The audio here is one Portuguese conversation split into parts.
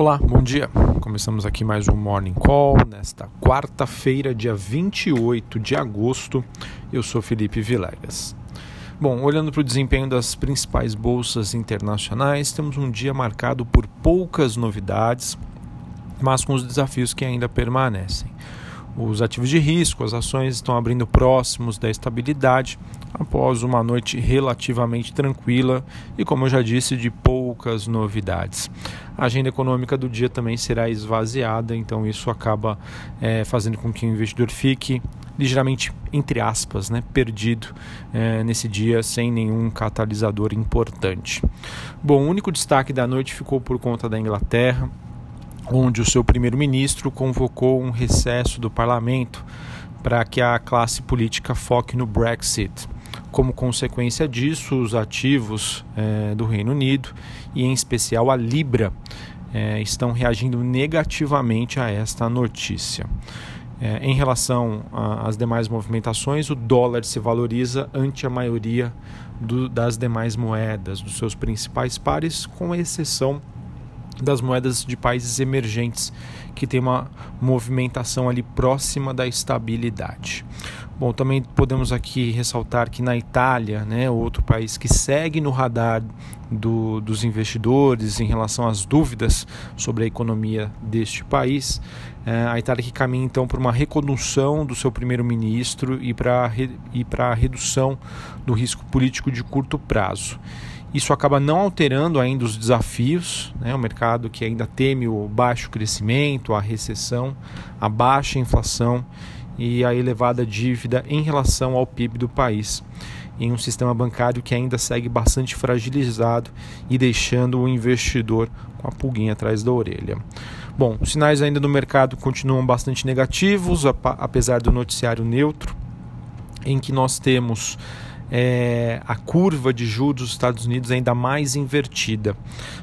Olá, bom dia. Começamos aqui mais um Morning Call nesta quarta-feira, dia 28 de agosto. Eu sou Felipe Vilegas. Bom, olhando para o desempenho das principais bolsas internacionais, temos um dia marcado por poucas novidades, mas com os desafios que ainda permanecem. Os ativos de risco, as ações estão abrindo próximos da estabilidade após uma noite relativamente tranquila e, como eu já disse, de poucas novidades. A agenda econômica do dia também será esvaziada, então isso acaba é, fazendo com que o investidor fique ligeiramente, entre aspas, né, perdido é, nesse dia sem nenhum catalisador importante. Bom, o único destaque da noite ficou por conta da Inglaterra onde o seu primeiro-ministro convocou um recesso do parlamento para que a classe política foque no Brexit. Como consequência disso, os ativos é, do Reino Unido e, em especial, a Libra é, estão reagindo negativamente a esta notícia. É, em relação às demais movimentações, o dólar se valoriza ante a maioria do, das demais moedas, dos seus principais pares, com exceção das moedas de países emergentes que tem uma movimentação ali próxima da estabilidade. Bom, também podemos aqui ressaltar que na Itália, né, outro país que segue no radar do, dos investidores em relação às dúvidas sobre a economia deste país, é, a Itália que caminha então por uma recondução do seu primeiro-ministro e para e a redução do risco político de curto prazo. Isso acaba não alterando ainda os desafios, né? o mercado que ainda teme o baixo crescimento, a recessão, a baixa inflação e a elevada dívida em relação ao PIB do país, em um sistema bancário que ainda segue bastante fragilizado e deixando o investidor com a pulguinha atrás da orelha. Bom, os sinais ainda no mercado continuam bastante negativos, apesar do noticiário neutro, em que nós temos é, a curva de juros dos Estados Unidos ainda mais invertida.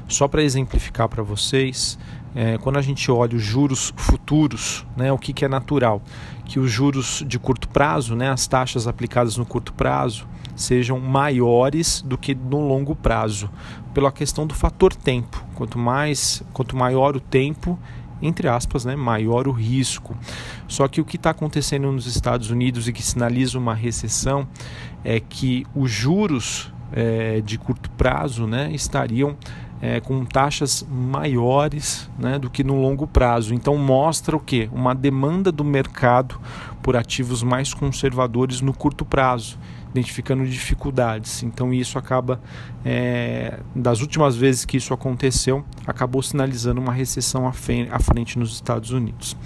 Só para exemplificar para vocês, é, quando a gente olha os juros futuros, né, o que, que é natural? Que os juros de curto prazo, né, as taxas aplicadas no curto prazo, sejam maiores do que no longo prazo, pela questão do fator tempo. Quanto mais, quanto maior o tempo, entre aspas, né, maior o risco. Só que o que está acontecendo nos Estados Unidos e que sinaliza uma recessão é que os juros é, de curto prazo né, estariam é, com taxas maiores né, do que no longo prazo. Então mostra o que? Uma demanda do mercado por ativos mais conservadores no curto prazo identificando dificuldades. Então isso acaba, é, das últimas vezes que isso aconteceu, acabou sinalizando uma recessão à frente nos Estados Unidos.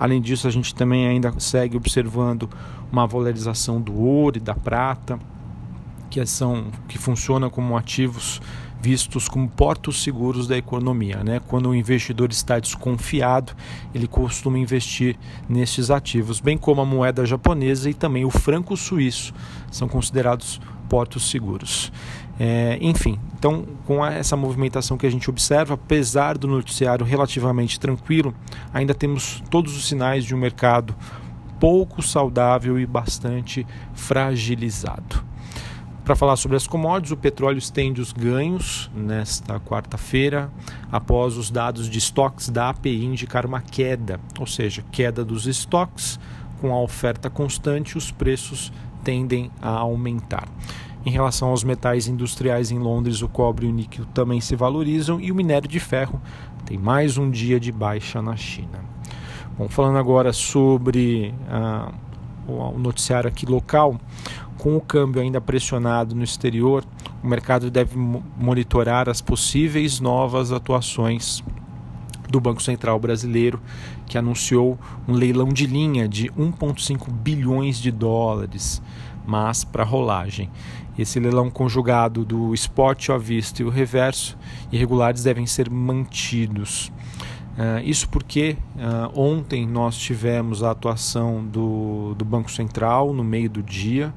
Além disso, a gente também ainda segue observando uma valorização do ouro e da prata, que são que funcionam como ativos vistos como portos seguros da economia. Né? Quando o investidor está desconfiado, ele costuma investir nestes ativos, bem como a moeda japonesa e também o franco suíço são considerados portos seguros. É, enfim, então com essa movimentação que a gente observa, apesar do noticiário relativamente tranquilo, ainda temos todos os sinais de um mercado pouco saudável e bastante fragilizado. Para falar sobre as commodities, o petróleo estende os ganhos nesta quarta-feira, após os dados de estoques da API indicar uma queda, ou seja, queda dos estoques, com a oferta constante, os preços tendem a aumentar. Em relação aos metais industriais em Londres, o cobre e o níquel também se valorizam e o minério de ferro tem mais um dia de baixa na China. Bom, falando agora sobre uh, o noticiário aqui local, com o câmbio ainda pressionado no exterior, o mercado deve monitorar as possíveis novas atuações do Banco Central brasileiro, que anunciou um leilão de linha de 1,5 bilhões de dólares, mas para rolagem. Esse leilão conjugado do spot à vista e o reverso irregulares devem ser mantidos. Uh, isso porque uh, ontem nós tivemos a atuação do, do Banco Central no meio do dia,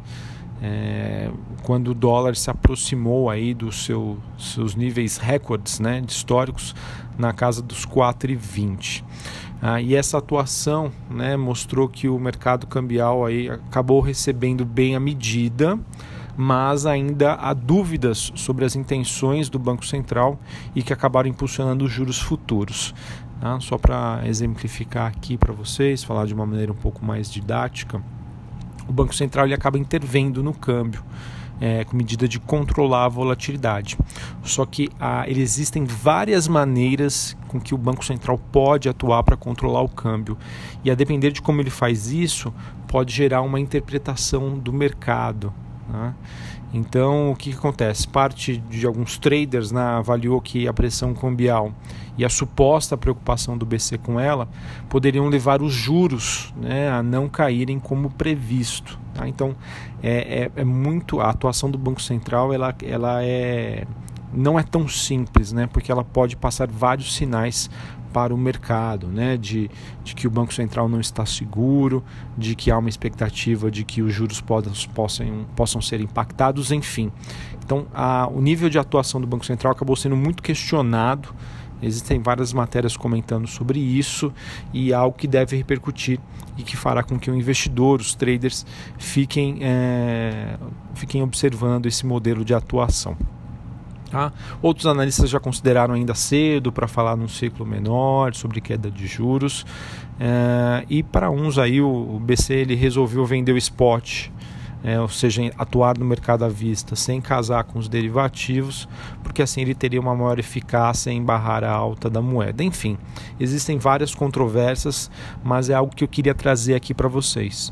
é, quando o dólar se aproximou aí dos seu, seus níveis recordes né, históricos na casa dos 4,20. Ah, e essa atuação né, mostrou que o mercado cambial aí acabou recebendo bem a medida, mas ainda há dúvidas sobre as intenções do Banco Central e que acabaram impulsionando os juros futuros. Tá? Só para exemplificar aqui para vocês, falar de uma maneira um pouco mais didática, o Banco Central ele acaba intervendo no câmbio é, com medida de controlar a volatilidade. Só que ah, existem várias maneiras com que o Banco Central pode atuar para controlar o câmbio. E a depender de como ele faz isso, pode gerar uma interpretação do mercado. Né? Então, o que, que, acontece? Parte de alguns traders né, avaliou que a pressão cambial e a suposta preocupação do BC com ela poderiam levar os juros né, a não caírem como previsto. Tá? Então, é, é, é, muito a atuação do Banco Central, ela, ela é não é tão simples, né? Porque ela pode passar vários sinais para o mercado, né? De, de que o Banco Central não está seguro, de que há uma expectativa de que os juros possam, possam, ser impactados, enfim. Então, a, o nível de atuação do Banco Central acabou sendo muito questionado. Existem várias matérias comentando sobre isso e é algo que deve repercutir e que fará com que o investidor, os traders, fiquem, é, fiquem observando esse modelo de atuação. Tá? Outros analistas já consideraram ainda cedo para falar num ciclo menor sobre queda de juros. É, e para uns aí o, BC ele resolveu vender o spot, é, ou seja, atuar no mercado à vista sem casar com os derivativos, porque assim ele teria uma maior eficácia em barrar a alta da moeda. Enfim, existem várias controvérsias, mas é algo que eu queria trazer aqui para vocês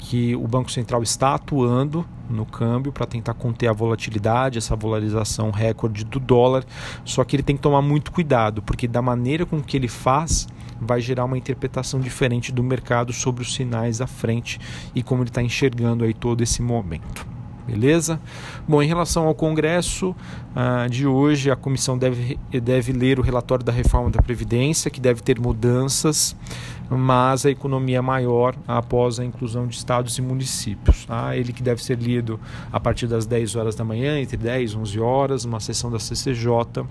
que o Banco Central está atuando no câmbio para tentar conter a volatilidade, essa valorização recorde do dólar, só que ele tem que tomar muito cuidado, porque da maneira com que ele faz, vai gerar uma interpretação diferente do mercado sobre os sinais à frente e como ele está enxergando aí todo esse momento. Beleza? Bom, em relação ao Congresso uh, de hoje, a comissão deve, deve ler o relatório da reforma da Previdência, que deve ter mudanças mas a economia é maior após a inclusão de estados e municípios. Tá? Ele que deve ser lido a partir das 10 horas da manhã, entre 10 e 11 horas, uma sessão da CCJ.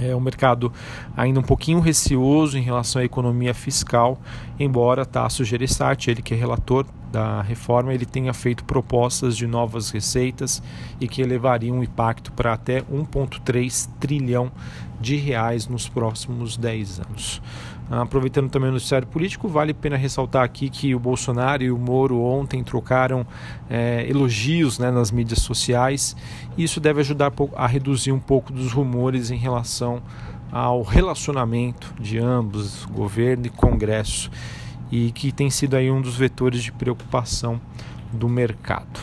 É um mercado ainda um pouquinho receoso em relação à economia fiscal, embora Tasso Gereissati, ele que é relator da reforma, ele tenha feito propostas de novas receitas e que elevariam o impacto para até 1,3 trilhão de reais nos próximos 10 anos. Ah, aproveitando também o noticiário político, vale a pena ressaltar aqui que o Bolsonaro e o Moro ontem trocaram é, elogios né, nas mídias sociais e isso deve ajudar a reduzir um pouco dos rumores em relação ao relacionamento de ambos, governo e Congresso, e que tem sido aí um dos vetores de preocupação do mercado.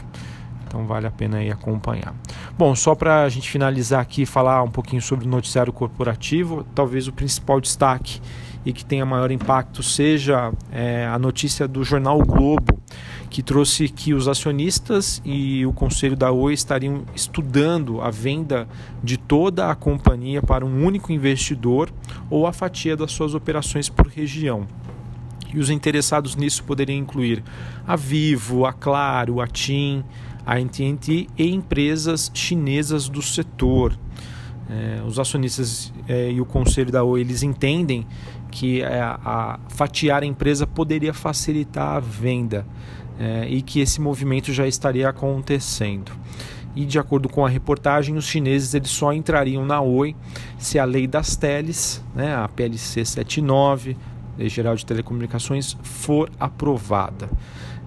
Então vale a pena aí acompanhar. Bom, só para a gente finalizar aqui falar um pouquinho sobre o noticiário corporativo, talvez o principal destaque e que tenha maior impacto seja é, a notícia do jornal o Globo, que trouxe que os acionistas e o conselho da Oi estariam estudando a venda de toda a companhia para um único investidor ou a fatia das suas operações por região. E os interessados nisso poderiam incluir a Vivo, a Claro, a TIM, a AT&T e empresas chinesas do setor. É, os acionistas é, e o conselho da Oi eles entendem que é, a, fatiar a empresa poderia facilitar a venda é, e que esse movimento já estaria acontecendo. E de acordo com a reportagem, os chineses eles só entrariam na Oi se a lei das teles, né, a PLC 79, Lei Geral de Telecomunicações, for aprovada.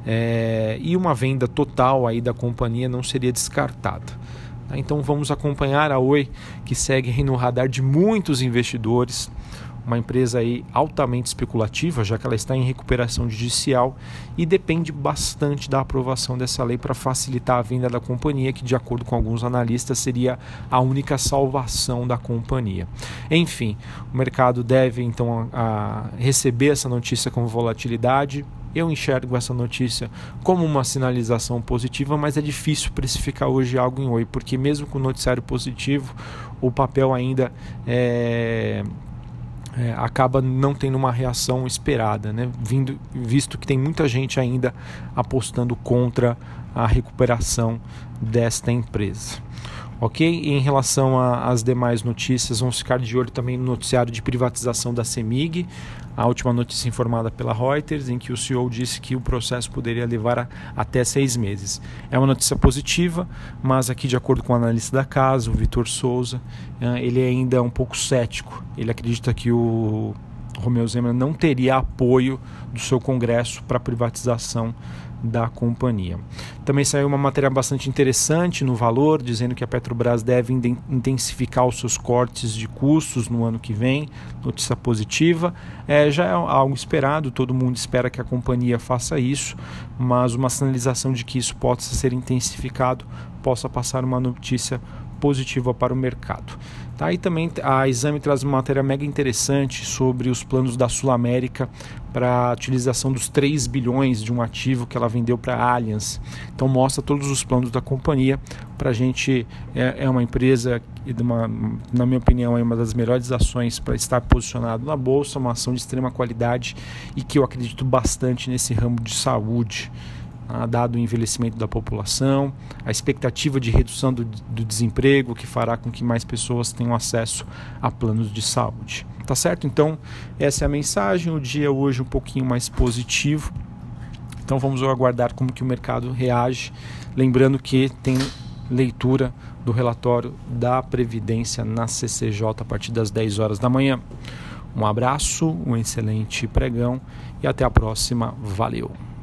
É, e uma venda total aí da companhia não seria descartada. Então vamos acompanhar a Oi, que segue no radar de muitos investidores uma empresa aí altamente especulativa, já que ela está em recuperação judicial e depende bastante da aprovação dessa lei para facilitar a venda da companhia, que de acordo com alguns analistas seria a única salvação da companhia. Enfim, o mercado deve então a, a receber essa notícia com volatilidade, eu enxergo essa notícia como uma sinalização positiva, mas é difícil precificar hoje algo em Oi, porque mesmo com o noticiário positivo, o papel ainda é, é, acaba não tendo uma reação esperada, né? Vindo, visto que tem muita gente ainda apostando contra a recuperação desta empresa. Ok? E em relação às demais notícias, vamos ficar de olho também no noticiário de privatização da CEMIG, a última notícia informada pela Reuters, em que o CEO disse que o processo poderia levar a, até seis meses. É uma notícia positiva, mas aqui, de acordo com o analista da casa, o Vitor Souza, eh, ele é ainda um pouco cético. Ele acredita que o Romeu Zema não teria apoio do seu Congresso para a privatização da companhia. Também saiu uma matéria bastante interessante no Valor, dizendo que a Petrobras deve intensificar os seus cortes de custos no ano que vem. Notícia positiva. É, já é algo esperado, todo mundo espera que a companhia faça isso, mas uma sinalização de que isso possa ser intensificado possa passar uma notícia positiva para o mercado. Tá? E também a Exame traz uma matéria mega interessante sobre os planos da Sul América para a utilização dos 3 bilhões de um ativo que ela vendeu para a Allianz. Então mostra todos os planos da companhia. Para a gente é, é, uma empresa, uma, na minha opinião, é uma das melhores ações para estar posicionado na Bolsa, uma ação de extrema qualidade e que eu acredito bastante nesse ramo de saúde dado o envelhecimento da população, a expectativa de redução do, do, desemprego, que fará com que mais pessoas tenham acesso a planos de saúde. Tá certo? Então, essa é a mensagem. O dia hoje um pouquinho mais positivo. Então, vamos aguardar como que o mercado reage. Lembrando que tem leitura do relatório da Previdência na CCJ a partir das 10 horas da manhã. Um abraço, um excelente pregão e até a próxima. Valeu!